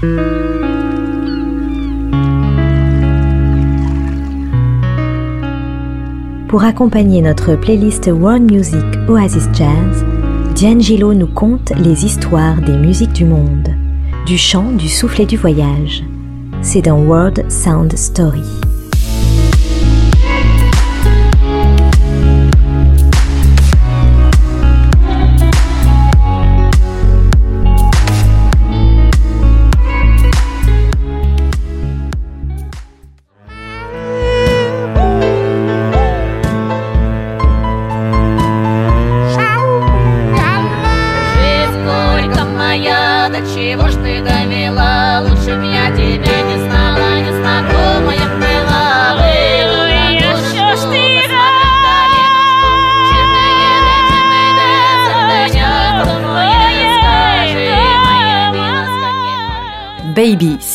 Pour accompagner notre playlist World Music Oasis Jazz, D'Angelo nous conte les histoires des musiques du monde, du chant, du souffle et du voyage. C'est dans World Sound Story.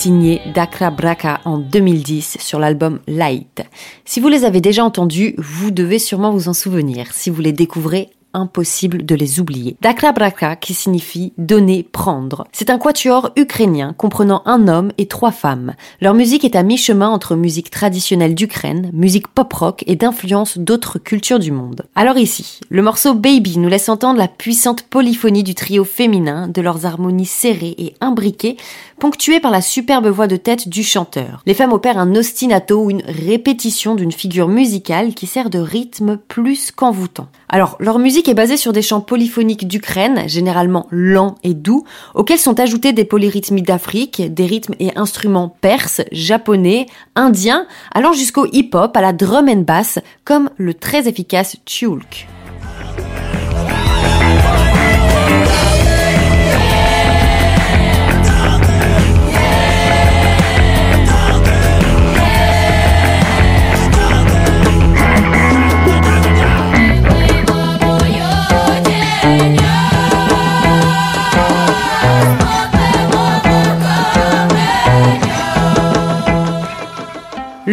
Signé Dakra Braka en 2010 sur l'album Light. Si vous les avez déjà entendus, vous devez sûrement vous en souvenir. Si vous les découvrez, impossible de les oublier. Dakra Braka qui signifie donner, prendre. C'est un quatuor ukrainien comprenant un homme et trois femmes. Leur musique est à mi-chemin entre musique traditionnelle d'Ukraine, musique pop-rock et d'influence d'autres cultures du monde. Alors ici, le morceau Baby nous laisse entendre la puissante polyphonie du trio féminin, de leurs harmonies serrées et imbriquées, ponctuées par la superbe voix de tête du chanteur. Les femmes opèrent un ostinato ou une répétition d'une figure musicale qui sert de rythme plus qu'envoûtant. Alors, leur musique est basée sur des chants polyphoniques d'Ukraine, généralement lents et doux, auxquels sont ajoutés des polyrythmies d'Afrique, des rythmes et instruments perses, japonais, indiens, allant jusqu'au hip-hop, à la drum and bass, comme le très efficace Tchulk.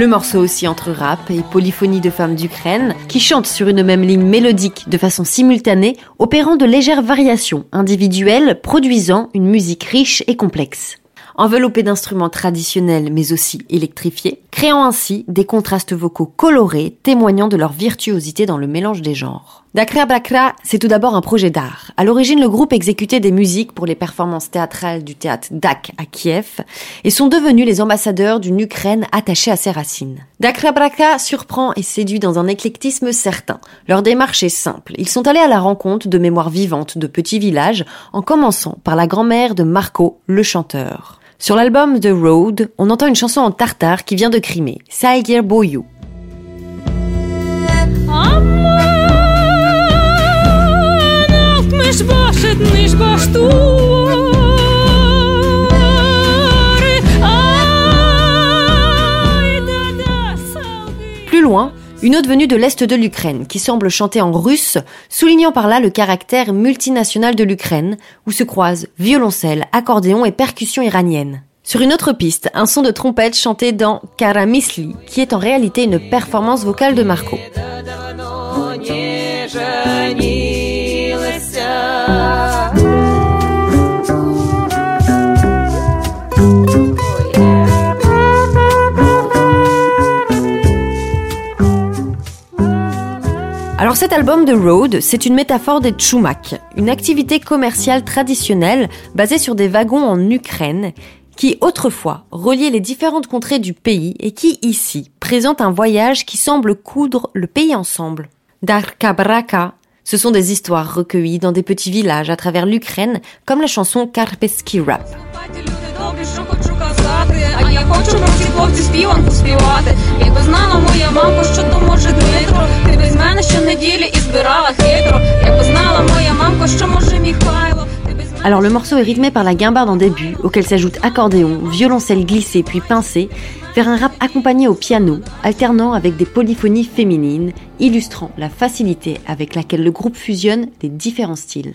Le morceau aussi entre rap et polyphonie de femmes d'Ukraine, qui chantent sur une même ligne mélodique de façon simultanée, opérant de légères variations individuelles, produisant une musique riche et complexe enveloppés d'instruments traditionnels mais aussi électrifiés, créant ainsi des contrastes vocaux colorés témoignant de leur virtuosité dans le mélange des genres. Dakra Bakra, c'est tout d'abord un projet d'art. À l'origine, le groupe exécutait des musiques pour les performances théâtrales du théâtre DAK à Kiev et sont devenus les ambassadeurs d'une Ukraine attachée à ses racines. Dakra Bakra surprend et séduit dans un éclectisme certain. Leur démarche est simple. Ils sont allés à la rencontre de mémoires vivantes de petits villages en commençant par la grand-mère de Marco, le chanteur. Sur l'album The Road, on entend une chanson en tartare qui vient de Crimée, Saïgir Boyou. Plus loin, une autre venue de l'Est de l'Ukraine, qui semble chanter en russe, soulignant par là le caractère multinational de l'Ukraine, où se croisent violoncelle, accordéon et percussions iraniennes. Sur une autre piste, un son de trompette chanté dans Karamisli, qui est en réalité une performance vocale de Marco. Alors cet album de Road, c'est une métaphore des tchoumak, une activité commerciale traditionnelle basée sur des wagons en Ukraine qui autrefois reliait les différentes contrées du pays et qui ici présente un voyage qui semble coudre le pays ensemble. Darkabraka, ce sont des histoires recueillies dans des petits villages à travers l'Ukraine, comme la chanson Karpeski Rap. Alors le morceau est rythmé par la guimbarde en début, auquel s'ajoute accordéon, violoncelle glissé puis pincé, vers un rap accompagné au piano, alternant avec des polyphonies féminines, illustrant la facilité avec laquelle le groupe fusionne les différents styles.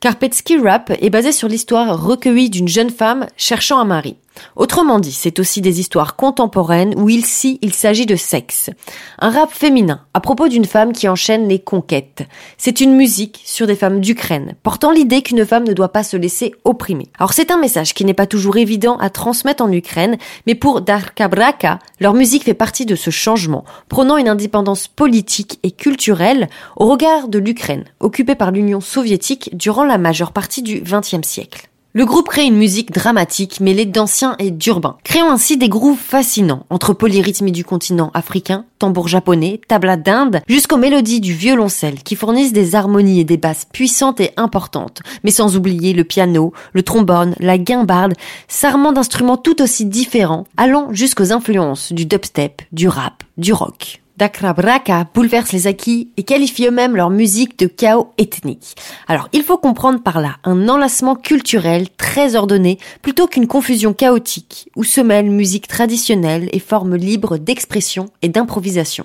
Karpetsky Rap est basé sur l'histoire recueillie d'une jeune femme cherchant un mari. Autrement dit, c'est aussi des histoires contemporaines où ici il s'agit de sexe. Un rap féminin à propos d'une femme qui enchaîne les conquêtes. C'est une musique sur des femmes d'Ukraine, portant l'idée qu'une femme ne doit pas se laisser opprimer. Alors c'est un message qui n'est pas toujours évident à transmettre en Ukraine, mais pour Darka Braka, leur musique fait partie de ce changement, prônant une indépendance politique et culturelle au regard de l'Ukraine, occupée par l'Union soviétique durant la majeure partie du XXe siècle. Le groupe crée une musique dramatique mêlée d'ancien et d'urbain, créant ainsi des grooves fascinants entre polyrythmie du continent africain, tambour japonais, tabla d'Inde, jusqu'aux mélodies du violoncelle qui fournissent des harmonies et des basses puissantes et importantes, mais sans oublier le piano, le trombone, la guimbarde, sarment d'instruments tout aussi différents, allant jusqu'aux influences du dubstep, du rap, du rock. Dakra Braka bouleverse les acquis et qualifie eux-mêmes leur musique de chaos ethnique. Alors, il faut comprendre par là un enlacement culturel très ordonné plutôt qu'une confusion chaotique où se mêlent musique traditionnelle et formes libres d'expression et d'improvisation.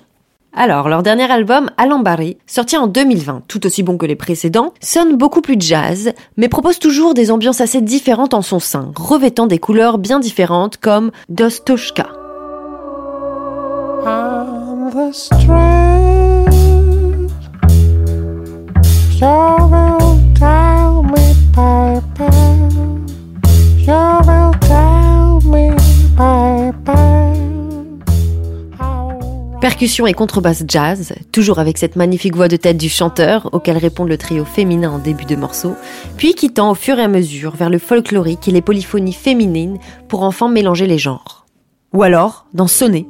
Alors, leur dernier album, Alambari, sorti en 2020, tout aussi bon que les précédents, sonne beaucoup plus jazz, mais propose toujours des ambiances assez différentes en son sein, revêtant des couleurs bien différentes comme Dostoshka. Percussion et contrebasse jazz, toujours avec cette magnifique voix de tête du chanteur, auquel répond le trio féminin en début de morceau, puis qui tend au fur et à mesure vers le folklorique et les polyphonies féminines pour enfin mélanger les genres. Ou alors, dans Sonner.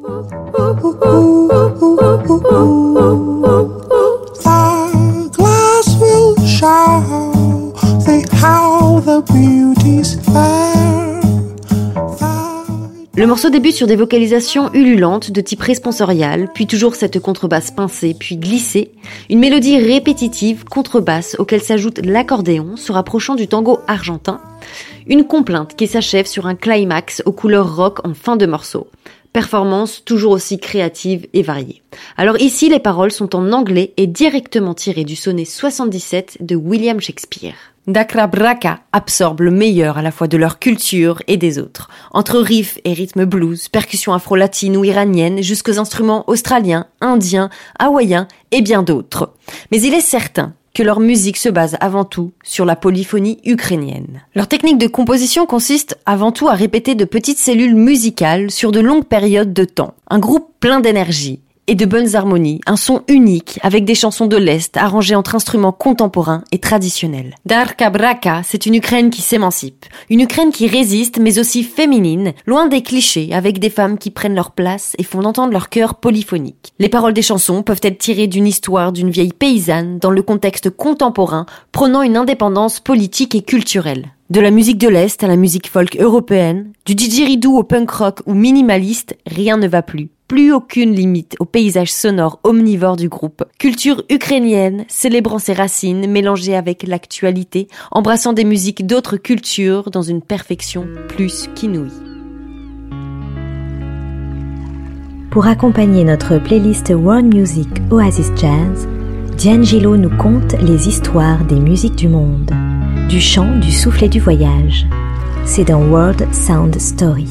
Le morceau débute sur des vocalisations ululantes de type responsorial, puis toujours cette contrebasse pincée, puis glissée, une mélodie répétitive contrebasse auquel s'ajoute l'accordéon se rapprochant du tango argentin, une complainte qui s'achève sur un climax aux couleurs rock en fin de morceau. Performance toujours aussi créative et variée. Alors ici, les paroles sont en anglais et directement tirées du sonnet 77 de William Shakespeare. Dakra Braka absorbe le meilleur à la fois de leur culture et des autres, entre riffs et rythmes blues, percussions afro-latines ou iraniennes, jusqu'aux instruments australiens, indiens, hawaïens et bien d'autres. Mais il est certain que leur musique se base avant tout sur la polyphonie ukrainienne. Leur technique de composition consiste avant tout à répéter de petites cellules musicales sur de longues périodes de temps. Un groupe plein d'énergie, et de bonnes harmonies, un son unique avec des chansons de l'Est arrangées entre instruments contemporains et traditionnels. Darka Braka, c'est une Ukraine qui s'émancipe, une Ukraine qui résiste mais aussi féminine, loin des clichés avec des femmes qui prennent leur place et font entendre leur cœur polyphonique. Les paroles des chansons peuvent être tirées d'une histoire d'une vieille paysanne dans le contexte contemporain prônant une indépendance politique et culturelle. De la musique de l'Est à la musique folk européenne, du didgeridoo au punk rock ou minimaliste, rien ne va plus plus aucune limite au paysage sonore omnivore du groupe. Culture ukrainienne, célébrant ses racines, mélangée avec l'actualité, embrassant des musiques d'autres cultures dans une perfection plus qu'inouïe. Pour accompagner notre playlist World Music Oasis Jazz, Diane Gillot nous conte les histoires des musiques du monde, du chant, du soufflet du voyage. C'est dans World Sound Story.